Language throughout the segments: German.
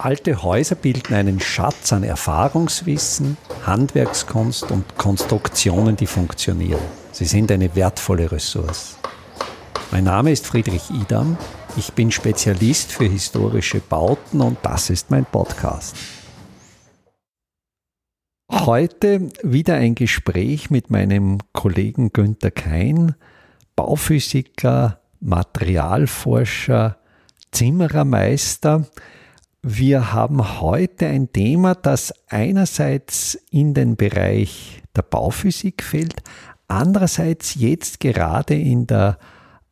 Alte Häuser bilden einen Schatz an Erfahrungswissen, Handwerkskunst und Konstruktionen, die funktionieren. Sie sind eine wertvolle Ressource. Mein Name ist Friedrich Idam. Ich bin Spezialist für historische Bauten und das ist mein Podcast. Heute wieder ein Gespräch mit meinem Kollegen Günther Kein, Bauphysiker, Materialforscher, Zimmerermeister. Wir haben heute ein Thema, das einerseits in den Bereich der Bauphysik fällt, andererseits jetzt gerade in der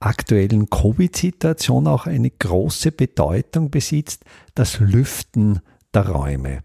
aktuellen Covid-Situation auch eine große Bedeutung besitzt, das Lüften der Räume.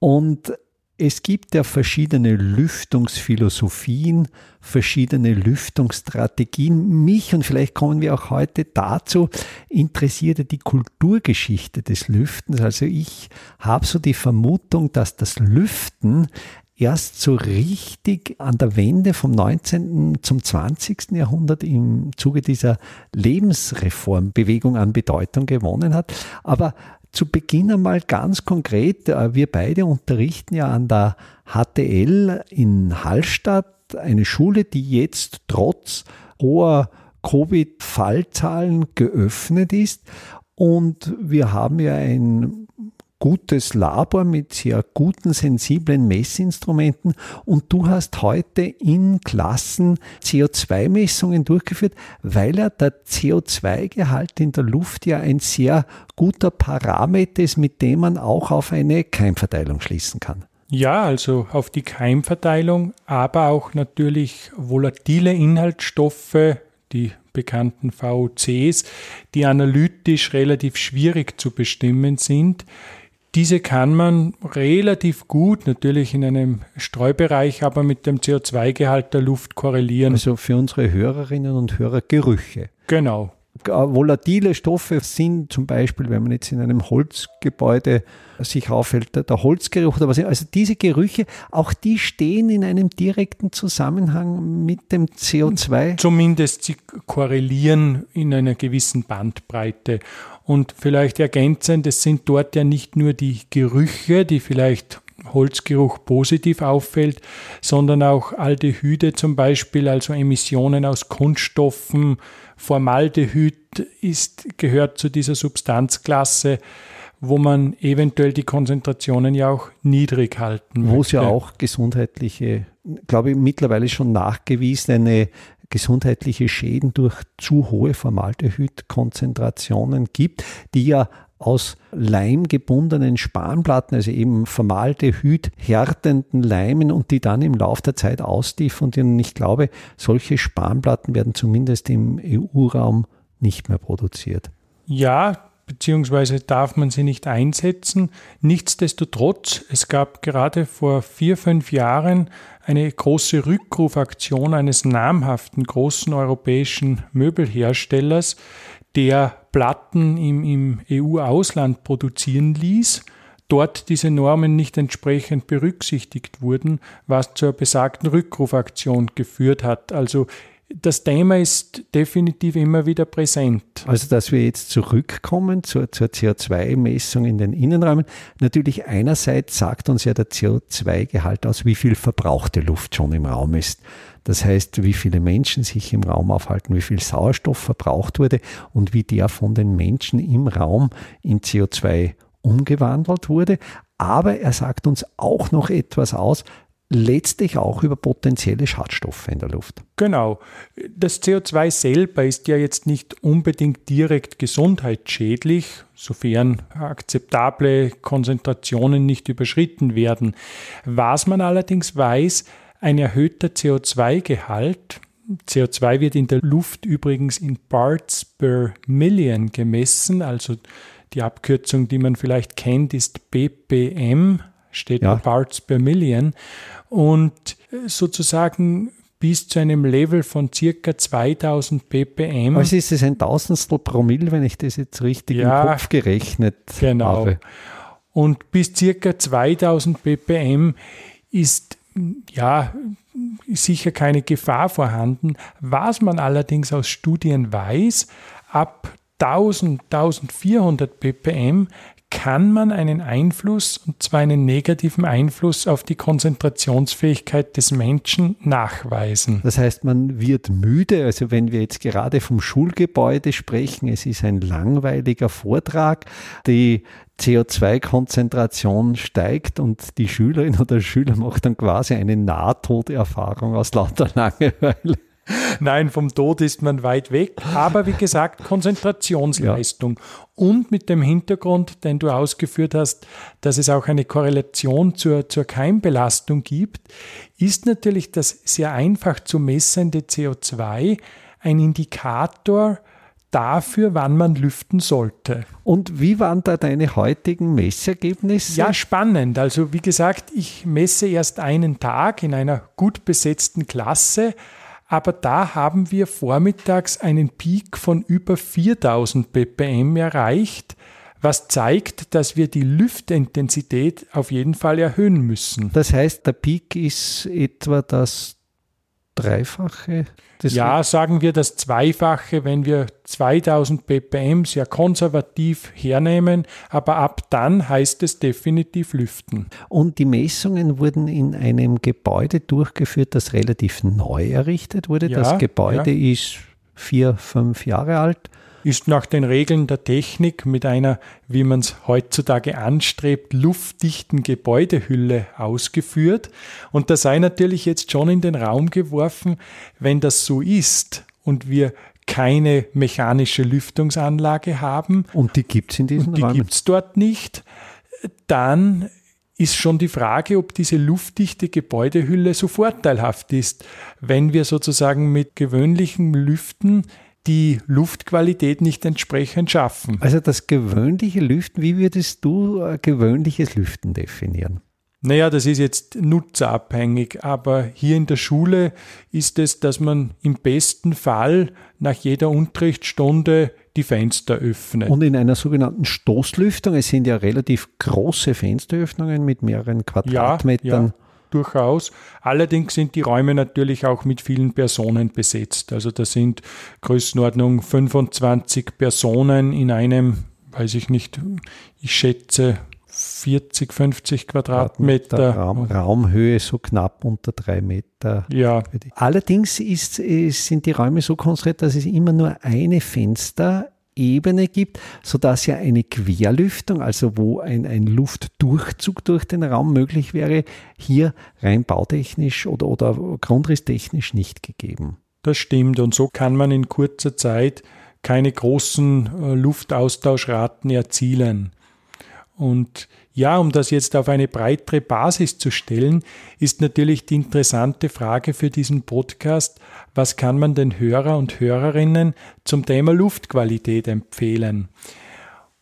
Und es gibt ja verschiedene Lüftungsphilosophien, verschiedene Lüftungsstrategien. Mich, und vielleicht kommen wir auch heute dazu, interessierte die Kulturgeschichte des Lüftens. Also ich habe so die Vermutung, dass das Lüften erst so richtig an der Wende vom 19. zum 20. Jahrhundert im Zuge dieser Lebensreformbewegung an Bedeutung gewonnen hat. Aber zu Beginn einmal ganz konkret, äh, wir beide unterrichten ja an der HTL in Hallstatt, eine Schule, die jetzt trotz hoher Covid-Fallzahlen geöffnet ist. Und wir haben ja ein gutes Labor mit sehr guten, sensiblen Messinstrumenten und du hast heute in Klassen CO2-Messungen durchgeführt, weil ja der CO2-Gehalt in der Luft ja ein sehr guter Parameter ist, mit dem man auch auf eine Keimverteilung schließen kann. Ja, also auf die Keimverteilung, aber auch natürlich volatile Inhaltsstoffe, die bekannten VOCs, die analytisch relativ schwierig zu bestimmen sind. Diese kann man relativ gut, natürlich in einem Streubereich, aber mit dem CO2-Gehalt der Luft korrelieren. Also für unsere Hörerinnen und Hörer Gerüche. Genau. Volatile Stoffe sind zum Beispiel, wenn man jetzt in einem Holzgebäude sich aufhält, der Holzgeruch oder was. Also diese Gerüche, auch die stehen in einem direkten Zusammenhang mit dem CO2. Zumindest sie korrelieren in einer gewissen Bandbreite. Und vielleicht ergänzend, es sind dort ja nicht nur die Gerüche, die vielleicht Holzgeruch positiv auffällt, sondern auch Aldehyde zum Beispiel, also Emissionen aus Kunststoffen. Formaldehyd ist, gehört zu dieser Substanzklasse, wo man eventuell die Konzentrationen ja auch niedrig halten Wo es ja auch gesundheitliche, glaube ich, mittlerweile schon nachgewiesene gesundheitliche Schäden durch zu hohe Formaldehydkonzentrationen gibt, die ja aus leimgebundenen Spanplatten, also eben Formaldehyd härtenden Leimen und die dann im Laufe der Zeit austiefen. Und ich glaube, solche Spanplatten werden zumindest im EU-Raum nicht mehr produziert. Ja, beziehungsweise darf man sie nicht einsetzen. Nichtsdestotrotz, es gab gerade vor vier, fünf Jahren eine große Rückrufaktion eines namhaften großen europäischen Möbelherstellers, der Platten im, im EU-Ausland produzieren ließ, dort diese Normen nicht entsprechend berücksichtigt wurden, was zur besagten Rückrufaktion geführt hat. Also das Thema ist definitiv immer wieder präsent. Also, dass wir jetzt zurückkommen zur, zur CO2-Messung in den Innenräumen. Natürlich einerseits sagt uns ja der CO2-Gehalt aus, wie viel verbrauchte Luft schon im Raum ist. Das heißt, wie viele Menschen sich im Raum aufhalten, wie viel Sauerstoff verbraucht wurde und wie der von den Menschen im Raum in CO2 umgewandelt wurde. Aber er sagt uns auch noch etwas aus, letztlich auch über potenzielle Schadstoffe in der Luft. Genau. Das CO2 selber ist ja jetzt nicht unbedingt direkt gesundheitsschädlich, sofern akzeptable Konzentrationen nicht überschritten werden. Was man allerdings weiß, ein erhöhter CO2-Gehalt, CO2 wird in der Luft übrigens in Parts per Million gemessen, also die Abkürzung, die man vielleicht kennt, ist BPM, steht ja. Parts per Million und sozusagen bis zu einem Level von circa 2000 ppm. Also ist es ein Tausendstel Promille, wenn ich das jetzt richtig ja, im Kopf gerechnet genau. habe. Und bis circa 2000 ppm ist ja sicher keine Gefahr vorhanden. Was man allerdings aus Studien weiß, ab 1000, 1400 ppm kann man einen Einfluss, und zwar einen negativen Einfluss auf die Konzentrationsfähigkeit des Menschen nachweisen. Das heißt, man wird müde. Also wenn wir jetzt gerade vom Schulgebäude sprechen, es ist ein langweiliger Vortrag. Die CO2-Konzentration steigt und die Schülerin oder Schüler macht dann quasi eine Nahtoderfahrung aus lauter Langeweile. Nein, vom Tod ist man weit weg. Aber wie gesagt, Konzentrationsleistung. Ja. Und mit dem Hintergrund, den du ausgeführt hast, dass es auch eine Korrelation zur, zur Keimbelastung gibt, ist natürlich das sehr einfach zu messende CO2 ein Indikator dafür, wann man lüften sollte. Und wie waren da deine heutigen Messergebnisse? Ja, spannend. Also wie gesagt, ich messe erst einen Tag in einer gut besetzten Klasse aber da haben wir vormittags einen Peak von über 4000 ppm erreicht, was zeigt, dass wir die Lüftintensität auf jeden Fall erhöhen müssen. Das heißt, der Peak ist etwa das Dreifache? ja, sagen wir das Zweifache, wenn wir 2000 ppm sehr konservativ hernehmen, aber ab dann heißt es definitiv lüften. Und die Messungen wurden in einem Gebäude durchgeführt, das relativ neu errichtet wurde. Ja, das Gebäude ja. ist vier, fünf Jahre alt ist nach den Regeln der Technik mit einer, wie man es heutzutage anstrebt, luftdichten Gebäudehülle ausgeführt. Und da sei natürlich jetzt schon in den Raum geworfen, wenn das so ist und wir keine mechanische Lüftungsanlage haben. Und die gibt es in diesem die Raum? Die gibt es dort nicht. Dann ist schon die Frage, ob diese luftdichte Gebäudehülle so vorteilhaft ist, wenn wir sozusagen mit gewöhnlichen Lüften die Luftqualität nicht entsprechend schaffen. Also das gewöhnliche Lüften, wie würdest du gewöhnliches Lüften definieren? Naja, das ist jetzt nutzerabhängig, aber hier in der Schule ist es, dass man im besten Fall nach jeder Unterrichtsstunde die Fenster öffnet. Und in einer sogenannten Stoßlüftung, es sind ja relativ große Fensteröffnungen mit mehreren Quadratmetern. Ja, ja durchaus. Allerdings sind die Räume natürlich auch mit vielen Personen besetzt. Also da sind Größenordnung 25 Personen in einem, weiß ich nicht, ich schätze 40, 50 Quadratmeter. Raum, Raumhöhe so knapp unter drei Meter. Ja. Allerdings ist, sind die Räume so konstruiert, dass es immer nur eine Fenster Ebene gibt, sodass ja eine Querlüftung, also wo ein, ein Luftdurchzug durch den Raum möglich wäre, hier rein bautechnisch oder, oder grundrisstechnisch nicht gegeben. Das stimmt und so kann man in kurzer Zeit keine großen äh, Luftaustauschraten erzielen. Und ja, um das jetzt auf eine breitere Basis zu stellen, ist natürlich die interessante Frage für diesen Podcast, was kann man den Hörer und Hörerinnen zum Thema Luftqualität empfehlen?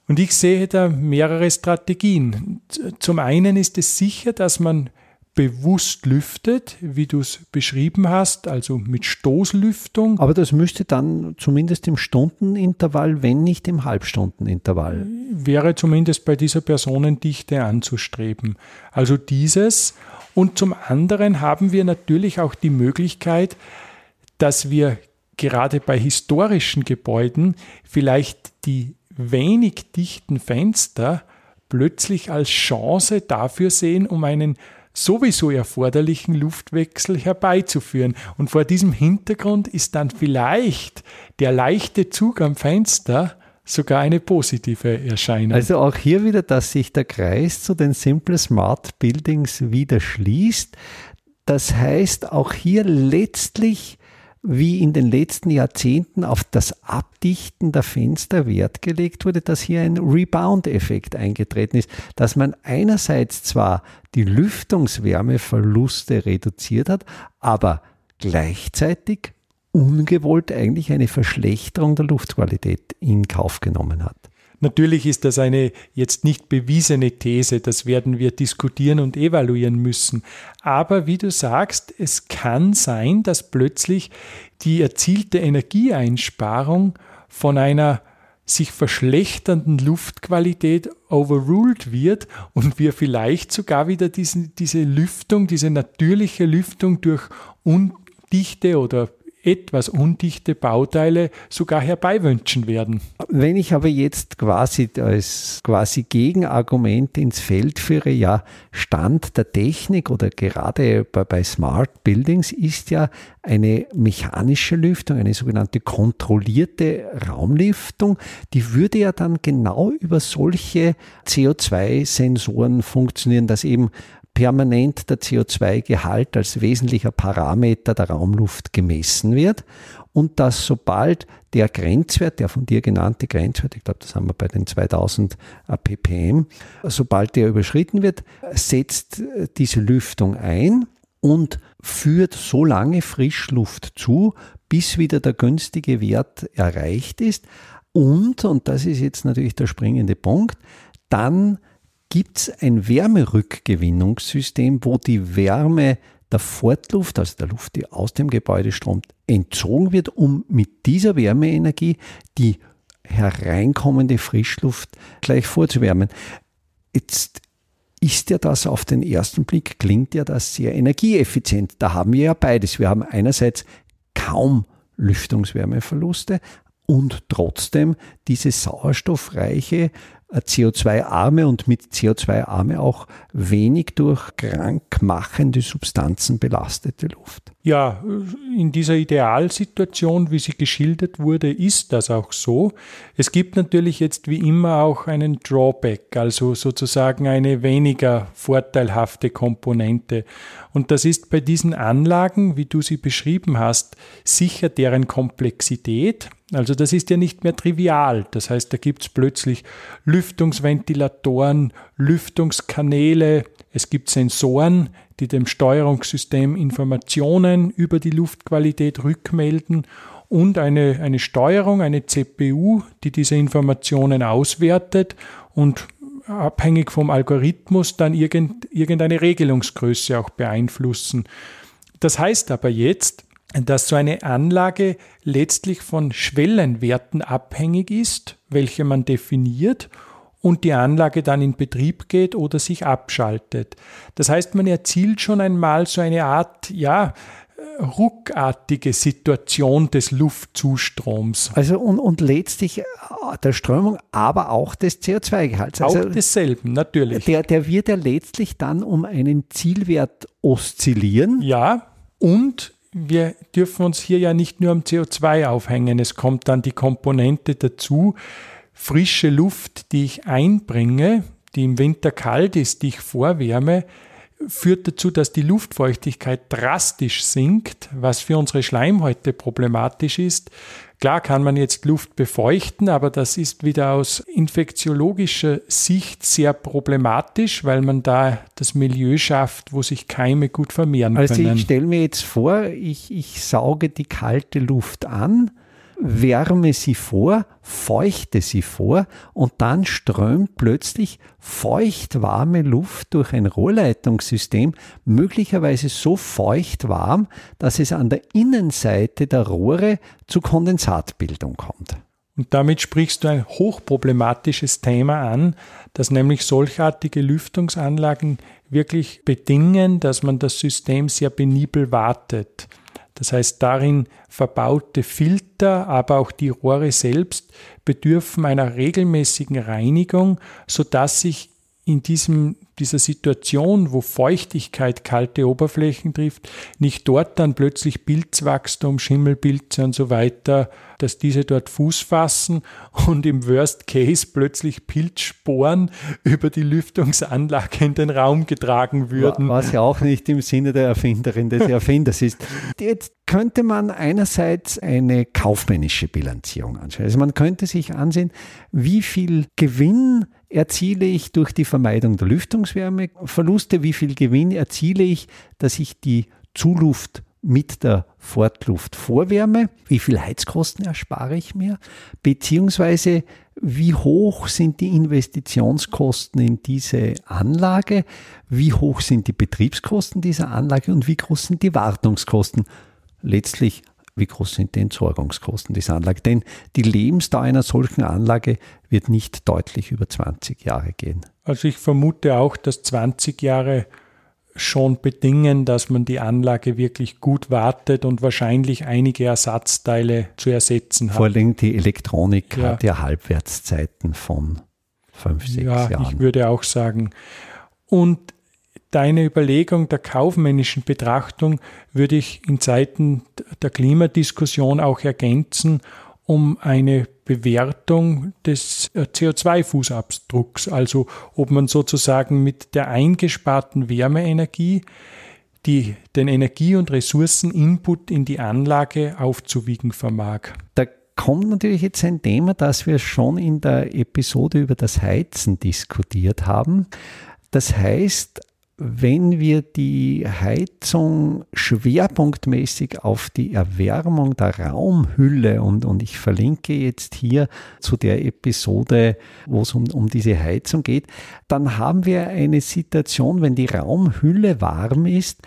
Und ich sehe da mehrere Strategien. Zum einen ist es sicher, dass man bewusst lüftet, wie du es beschrieben hast, also mit Stoßlüftung. Aber das müsste dann zumindest im Stundenintervall, wenn nicht im Halbstundenintervall. Wäre zumindest bei dieser Personendichte anzustreben. Also dieses. Und zum anderen haben wir natürlich auch die Möglichkeit, dass wir gerade bei historischen Gebäuden vielleicht die wenig dichten Fenster plötzlich als Chance dafür sehen, um einen sowieso erforderlichen Luftwechsel herbeizuführen. Und vor diesem Hintergrund ist dann vielleicht der leichte Zug am Fenster sogar eine positive Erscheinung. Also auch hier wieder, dass sich der Kreis zu den Simple Smart Buildings wieder schließt. Das heißt, auch hier letztlich wie in den letzten Jahrzehnten auf das Abdichten der Fenster Wert gelegt wurde, dass hier ein Rebound-Effekt eingetreten ist, dass man einerseits zwar die Lüftungswärmeverluste reduziert hat, aber gleichzeitig ungewollt eigentlich eine Verschlechterung der Luftqualität in Kauf genommen hat. Natürlich ist das eine jetzt nicht bewiesene These, das werden wir diskutieren und evaluieren müssen. Aber wie du sagst, es kann sein, dass plötzlich die erzielte Energieeinsparung von einer sich verschlechternden Luftqualität overruled wird und wir vielleicht sogar wieder diesen, diese Lüftung, diese natürliche Lüftung durch undichte oder etwas undichte Bauteile sogar herbeiwünschen werden. Wenn ich aber jetzt quasi als quasi Gegenargument ins Feld führe, ja, Stand der Technik oder gerade bei, bei Smart Buildings ist ja eine mechanische Lüftung, eine sogenannte kontrollierte Raumlüftung, die würde ja dann genau über solche CO2-Sensoren funktionieren, dass eben permanent der CO2-Gehalt als wesentlicher Parameter der Raumluft gemessen wird und dass sobald der Grenzwert, der von dir genannte Grenzwert, ich glaube, das haben wir bei den 2000 ppm, sobald der überschritten wird, setzt diese Lüftung ein und führt so lange Frischluft zu, bis wieder der günstige Wert erreicht ist. Und, und das ist jetzt natürlich der springende Punkt, dann gibt es ein Wärmerückgewinnungssystem, wo die Wärme der Fortluft, also der Luft, die aus dem Gebäude strömt, entzogen wird, um mit dieser Wärmeenergie die hereinkommende Frischluft gleich vorzuwärmen. Jetzt ist ja das auf den ersten Blick, klingt ja das sehr energieeffizient. Da haben wir ja beides. Wir haben einerseits kaum Lüftungswärmeverluste und trotzdem diese sauerstoffreiche CO2-arme und mit CO2-arme auch wenig durch krankmachende Substanzen belastete Luft. Ja, in dieser Idealsituation, wie sie geschildert wurde, ist das auch so. Es gibt natürlich jetzt wie immer auch einen Drawback, also sozusagen eine weniger vorteilhafte Komponente. Und das ist bei diesen Anlagen, wie du sie beschrieben hast, sicher deren Komplexität. Also das ist ja nicht mehr trivial. Das heißt, da gibt es plötzlich Lüftungsventilatoren, Lüftungskanäle, es gibt Sensoren, die dem Steuerungssystem Informationen über die Luftqualität rückmelden und eine, eine Steuerung, eine CPU, die diese Informationen auswertet und abhängig vom Algorithmus dann irgend, irgendeine Regelungsgröße auch beeinflussen. Das heißt aber jetzt, dass so eine Anlage letztlich von Schwellenwerten abhängig ist, welche man definiert und die Anlage dann in Betrieb geht oder sich abschaltet. Das heißt, man erzielt schon einmal so eine Art, ja, ruckartige Situation des Luftzustroms. Also und, und letztlich äh, der Strömung, aber auch des CO2-Gehalts. Also auch desselben, natürlich. Der, der wird ja letztlich dann um einen Zielwert oszillieren. Ja, und wir dürfen uns hier ja nicht nur am CO2 aufhängen. Es kommt dann die Komponente dazu, frische Luft, die ich einbringe, die im Winter kalt ist, die ich vorwärme, führt dazu, dass die Luftfeuchtigkeit drastisch sinkt, was für unsere Schleimhäute problematisch ist. Klar kann man jetzt Luft befeuchten, aber das ist wieder aus infektiologischer Sicht sehr problematisch, weil man da das Milieu schafft, wo sich Keime gut vermehren also können. Also ich stelle mir jetzt vor, ich, ich sauge die kalte Luft an, wärme sie vor, feuchte sie vor und dann strömt plötzlich feucht-warme Luft durch ein Rohrleitungssystem, möglicherweise so feucht-warm, dass es an der Innenseite der Rohre zu Kondensatbildung kommt. Und damit sprichst du ein hochproblematisches Thema an, dass nämlich solchartige Lüftungsanlagen wirklich bedingen, dass man das System sehr penibel wartet. Das heißt, darin verbaute Filter, aber auch die Rohre selbst bedürfen einer regelmäßigen Reinigung, sodass sich in diesem, dieser Situation, wo Feuchtigkeit kalte Oberflächen trifft, nicht dort dann plötzlich Pilzwachstum, Schimmelpilze und so weiter, dass diese dort Fuß fassen und im Worst Case plötzlich Pilzsporen über die Lüftungsanlage in den Raum getragen würden. Was ja auch nicht im Sinne der Erfinderin des Erfinders ist. Jetzt könnte man einerseits eine kaufmännische Bilanzierung anschauen. Also man könnte sich ansehen, wie viel Gewinn erziele ich durch die Vermeidung der Lüftungswärmeverluste, wie viel Gewinn erziele ich, dass ich die Zuluft mit der Fortluft vorwärme, wie viel Heizkosten erspare ich mir, beziehungsweise wie hoch sind die Investitionskosten in diese Anlage, wie hoch sind die Betriebskosten dieser Anlage und wie groß sind die Wartungskosten. Letztlich wie groß sind die Entsorgungskosten dieser Anlage? Denn die Lebensdauer einer solchen Anlage wird nicht deutlich über 20 Jahre gehen. Also ich vermute auch, dass 20 Jahre schon bedingen, dass man die Anlage wirklich gut wartet und wahrscheinlich einige Ersatzteile zu ersetzen hat. Vor allem die Elektronik ja. hat ja Halbwertszeiten von fünf, sechs ja, Jahren. Ich würde auch sagen. Und deine Überlegung der kaufmännischen Betrachtung würde ich in Zeiten der Klimadiskussion auch ergänzen um eine Bewertung des äh, CO2-Fußabdrucks, also ob man sozusagen mit der eingesparten Wärmeenergie die, den Energie- und Ressourceninput in die Anlage aufzuwiegen vermag. Da kommt natürlich jetzt ein Thema, das wir schon in der Episode über das Heizen diskutiert haben. Das heißt, wenn wir die Heizung schwerpunktmäßig auf die Erwärmung der Raumhülle und, und ich verlinke jetzt hier zu der Episode, wo es um, um diese Heizung geht, dann haben wir eine Situation, wenn die Raumhülle warm ist,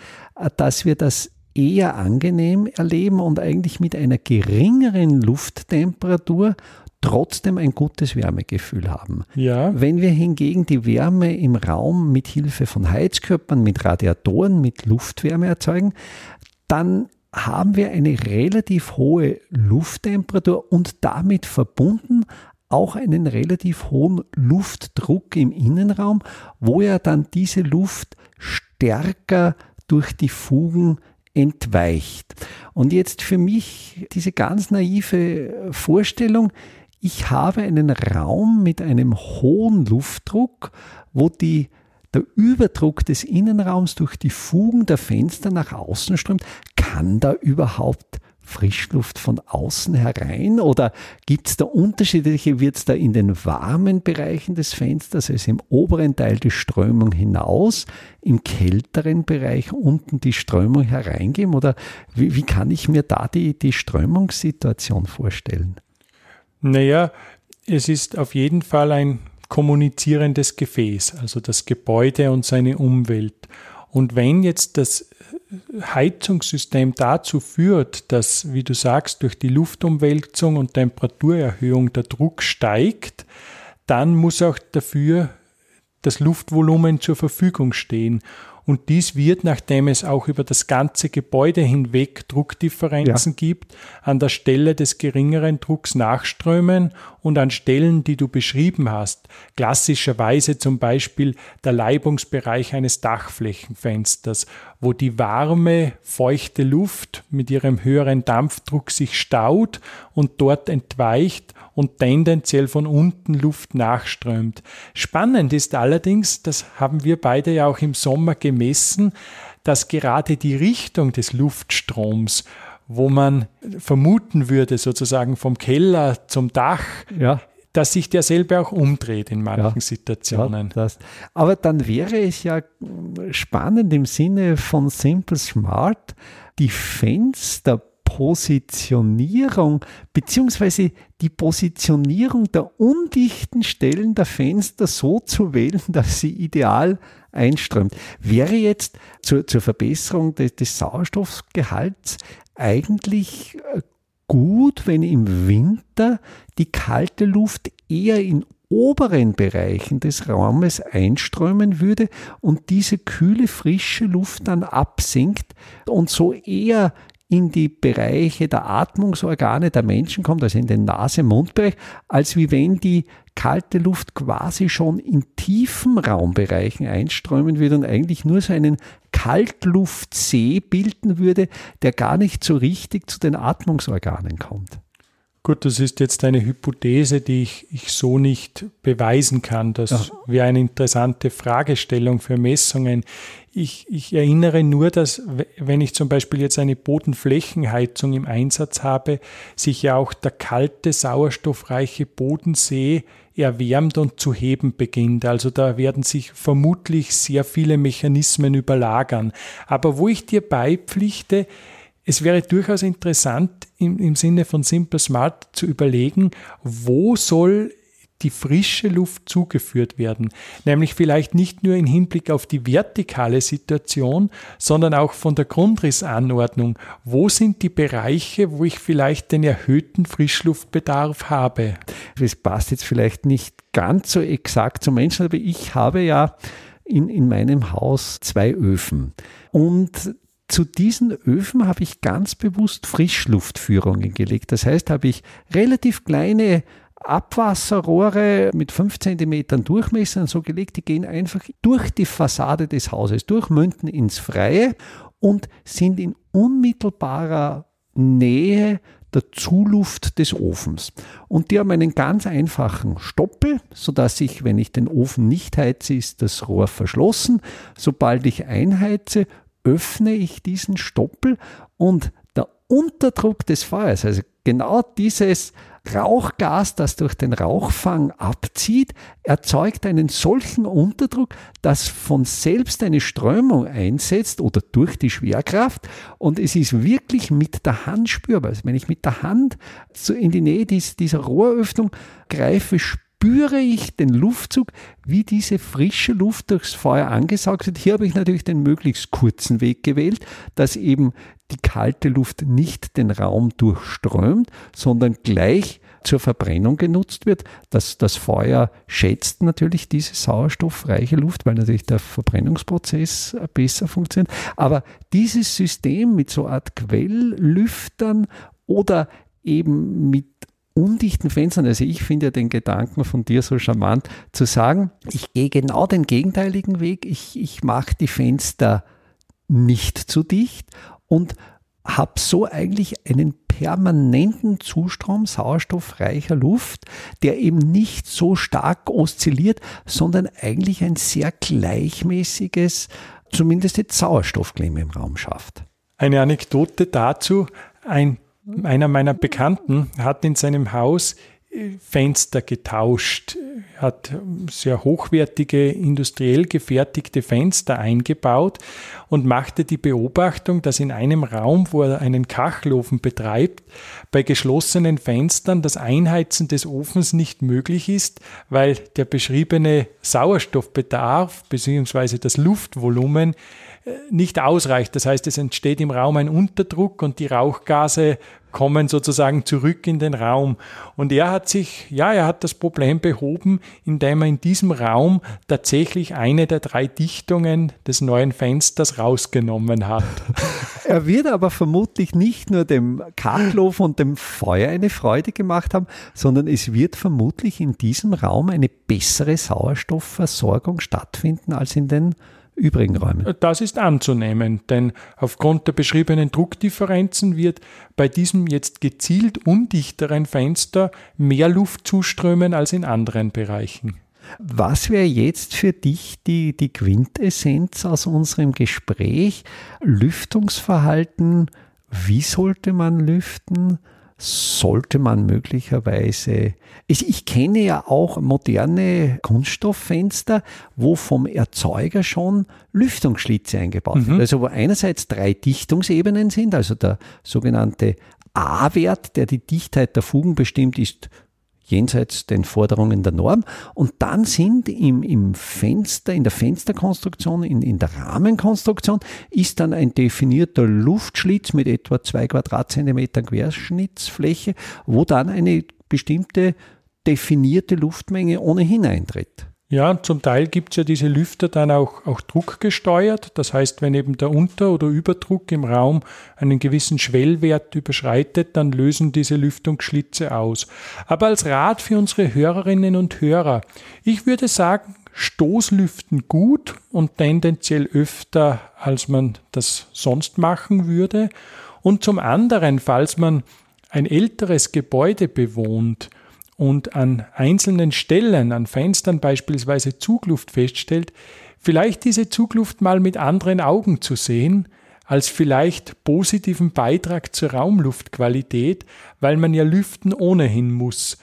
dass wir das eher angenehm erleben und eigentlich mit einer geringeren Lufttemperatur trotzdem ein gutes Wärmegefühl haben. Ja. Wenn wir hingegen die Wärme im Raum mit Hilfe von Heizkörpern, mit Radiatoren, mit Luftwärme erzeugen, dann haben wir eine relativ hohe Lufttemperatur und damit verbunden auch einen relativ hohen Luftdruck im Innenraum, wo ja dann diese Luft stärker durch die Fugen entweicht. Und jetzt für mich diese ganz naive Vorstellung, ich habe einen Raum mit einem hohen Luftdruck, wo die, der Überdruck des Innenraums durch die Fugen der Fenster nach außen strömt. Kann da überhaupt Frischluft von außen herein oder gibt es da unterschiedliche, wird es da in den warmen Bereichen des Fensters, also im oberen Teil die Strömung hinaus, im kälteren Bereich unten die Strömung hereingeben oder wie, wie kann ich mir da die, die Strömungssituation vorstellen? Naja, es ist auf jeden Fall ein kommunizierendes Gefäß, also das Gebäude und seine Umwelt. Und wenn jetzt das Heizungssystem dazu führt, dass, wie du sagst, durch die Luftumwälzung und Temperaturerhöhung der Druck steigt, dann muss auch dafür das Luftvolumen zur Verfügung stehen. Und dies wird, nachdem es auch über das ganze Gebäude hinweg Druckdifferenzen ja. gibt, an der Stelle des geringeren Drucks nachströmen und an Stellen, die du beschrieben hast, klassischerweise zum Beispiel der Leibungsbereich eines Dachflächenfensters, wo die warme, feuchte Luft mit ihrem höheren Dampfdruck sich staut und dort entweicht und tendenziell von unten Luft nachströmt. Spannend ist allerdings, das haben wir beide ja auch im Sommer gemessen, dass gerade die Richtung des Luftstroms wo man vermuten würde, sozusagen vom Keller zum Dach, ja. dass sich derselbe auch umdreht in manchen ja. Situationen. Ja, aber dann wäre es ja spannend im Sinne von Simple Smart, die Fenster Positionierung beziehungsweise die Positionierung der undichten Stellen der Fenster so zu wählen, dass sie ideal einströmt. Wäre jetzt zur, zur Verbesserung des, des Sauerstoffgehalts eigentlich äh, gut, wenn im Winter die kalte Luft eher in oberen Bereichen des Raumes einströmen würde und diese kühle, frische Luft dann absinkt und so eher in die Bereiche der Atmungsorgane der Menschen kommt, also in den Nase-Mundbereich, als wie wenn die kalte Luft quasi schon in tiefen Raumbereichen einströmen würde und eigentlich nur so einen Kaltluftsee bilden würde, der gar nicht so richtig zu den Atmungsorganen kommt. Gut, das ist jetzt eine Hypothese, die ich, ich so nicht beweisen kann. Das ja. wäre eine interessante Fragestellung für Messungen. Ich, ich erinnere nur, dass wenn ich zum Beispiel jetzt eine Bodenflächenheizung im Einsatz habe, sich ja auch der kalte, sauerstoffreiche Bodensee erwärmt und zu heben beginnt. Also da werden sich vermutlich sehr viele Mechanismen überlagern. Aber wo ich dir beipflichte, es wäre durchaus interessant im, im Sinne von Simple Smart zu überlegen, wo soll die frische Luft zugeführt werden. Nämlich vielleicht nicht nur im Hinblick auf die vertikale Situation, sondern auch von der Grundrissanordnung. Wo sind die Bereiche, wo ich vielleicht den erhöhten Frischluftbedarf habe? Es passt jetzt vielleicht nicht ganz so exakt zum Menschen, aber ich habe ja in, in meinem Haus zwei Öfen. Und zu diesen Öfen habe ich ganz bewusst Frischluftführungen gelegt. Das heißt, habe ich relativ kleine Abwasserrohre mit 5 cm Durchmesser so gelegt, die gehen einfach durch die Fassade des Hauses, durch Münden ins Freie und sind in unmittelbarer Nähe der Zuluft des Ofens. Und die haben einen ganz einfachen Stoppel, sodass ich, wenn ich den Ofen nicht heize, ist das Rohr verschlossen. Sobald ich einheize, öffne ich diesen Stoppel und der Unterdruck des Feuers, also genau dieses Rauchgas, das durch den Rauchfang abzieht, erzeugt einen solchen Unterdruck, dass von selbst eine Strömung einsetzt oder durch die Schwerkraft und es ist wirklich mit der Hand spürbar. Also wenn ich mit der Hand so in die Nähe dieser Rohröffnung greife, spüre ich den Luftzug, wie diese frische Luft durchs Feuer angesaugt wird. Hier habe ich natürlich den möglichst kurzen Weg gewählt, dass eben die kalte Luft nicht den Raum durchströmt, sondern gleich zur Verbrennung genutzt wird. Das, das Feuer schätzt natürlich diese sauerstoffreiche Luft, weil natürlich der Verbrennungsprozess besser funktioniert. Aber dieses System mit so Art Quelllüftern oder eben mit undichten Fenstern. Also ich finde ja den Gedanken von dir so charmant, zu sagen, ich gehe genau den gegenteiligen Weg. Ich, ich mache die Fenster nicht zu dicht und habe so eigentlich einen permanenten Zustrom sauerstoffreicher Luft, der eben nicht so stark oszilliert, sondern eigentlich ein sehr gleichmäßiges, zumindest jetzt Sauerstoffklima im Raum schafft. Eine Anekdote dazu. Ein, einer meiner Bekannten hat in seinem Haus Fenster getauscht, hat sehr hochwertige, industriell gefertigte Fenster eingebaut und machte die Beobachtung, dass in einem Raum, wo er einen Kachelofen betreibt, bei geschlossenen Fenstern das Einheizen des Ofens nicht möglich ist, weil der beschriebene Sauerstoffbedarf bzw. das Luftvolumen äh, nicht ausreicht. Das heißt, es entsteht im Raum ein Unterdruck und die Rauchgase kommen sozusagen zurück in den Raum. Und er hat sich, ja, er hat das Problem behoben, indem er in diesem Raum tatsächlich eine der drei Dichtungen des neuen Fensters rausgenommen hat. Er wird aber vermutlich nicht nur dem Kachelofen und dem Feuer eine Freude gemacht haben, sondern es wird vermutlich in diesem Raum eine bessere Sauerstoffversorgung stattfinden als in den übrigen Räumen. Das ist anzunehmen, denn aufgrund der beschriebenen Druckdifferenzen wird bei diesem jetzt gezielt undichteren Fenster mehr Luft zuströmen als in anderen Bereichen. Was wäre jetzt für dich die, die Quintessenz aus unserem Gespräch? Lüftungsverhalten, wie sollte man lüften? Sollte man möglicherweise. Ich, ich, kenne ja auch moderne Kunststofffenster, wo vom Erzeuger schon Lüftungsschlitze eingebaut mhm. werden. Also wo einerseits drei Dichtungsebenen sind, also der sogenannte A-Wert, der die Dichtheit der Fugen bestimmt, ist jenseits den Forderungen der Norm. Und dann sind im, im Fenster, in der Fensterkonstruktion, in, in der Rahmenkonstruktion, ist dann ein definierter Luftschlitz mit etwa zwei Quadratzentimetern Querschnittsfläche, wo dann eine bestimmte definierte Luftmenge ohnehin eintritt. Ja, zum Teil gibt es ja diese Lüfter dann auch, auch druckgesteuert. Das heißt, wenn eben der Unter- oder Überdruck im Raum einen gewissen Schwellwert überschreitet, dann lösen diese Lüftungsschlitze aus. Aber als Rat für unsere Hörerinnen und Hörer, ich würde sagen, Stoßlüften gut und tendenziell öfter, als man das sonst machen würde. Und zum anderen, falls man ein älteres Gebäude bewohnt, und an einzelnen Stellen, an Fenstern beispielsweise Zugluft feststellt, vielleicht diese Zugluft mal mit anderen Augen zu sehen, als vielleicht positiven Beitrag zur Raumluftqualität, weil man ja lüften ohnehin muss.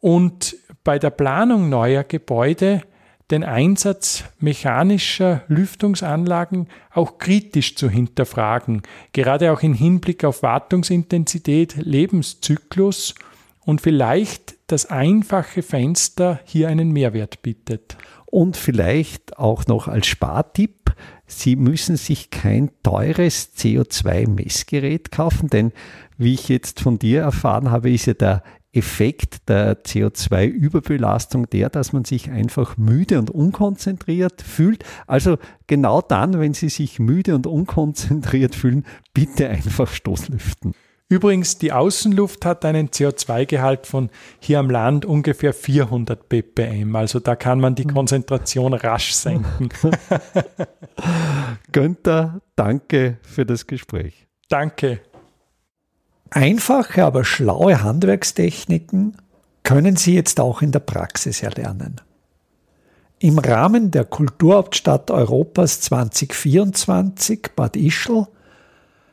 Und bei der Planung neuer Gebäude den Einsatz mechanischer Lüftungsanlagen auch kritisch zu hinterfragen, gerade auch im Hinblick auf Wartungsintensität, Lebenszyklus und vielleicht das einfache Fenster hier einen Mehrwert bietet. Und vielleicht auch noch als Spartipp, Sie müssen sich kein teures CO2-Messgerät kaufen, denn wie ich jetzt von dir erfahren habe, ist ja der Effekt der CO2-Überbelastung der, dass man sich einfach müde und unkonzentriert fühlt. Also genau dann, wenn Sie sich müde und unkonzentriert fühlen, bitte einfach Stoßlüften. Übrigens, die Außenluft hat einen CO2-Gehalt von hier am Land ungefähr 400 ppm. Also da kann man die Konzentration rasch senken. Günther, danke für das Gespräch. Danke. Einfache, aber schlaue Handwerkstechniken können Sie jetzt auch in der Praxis erlernen. Im Rahmen der Kulturhauptstadt Europas 2024 Bad Ischl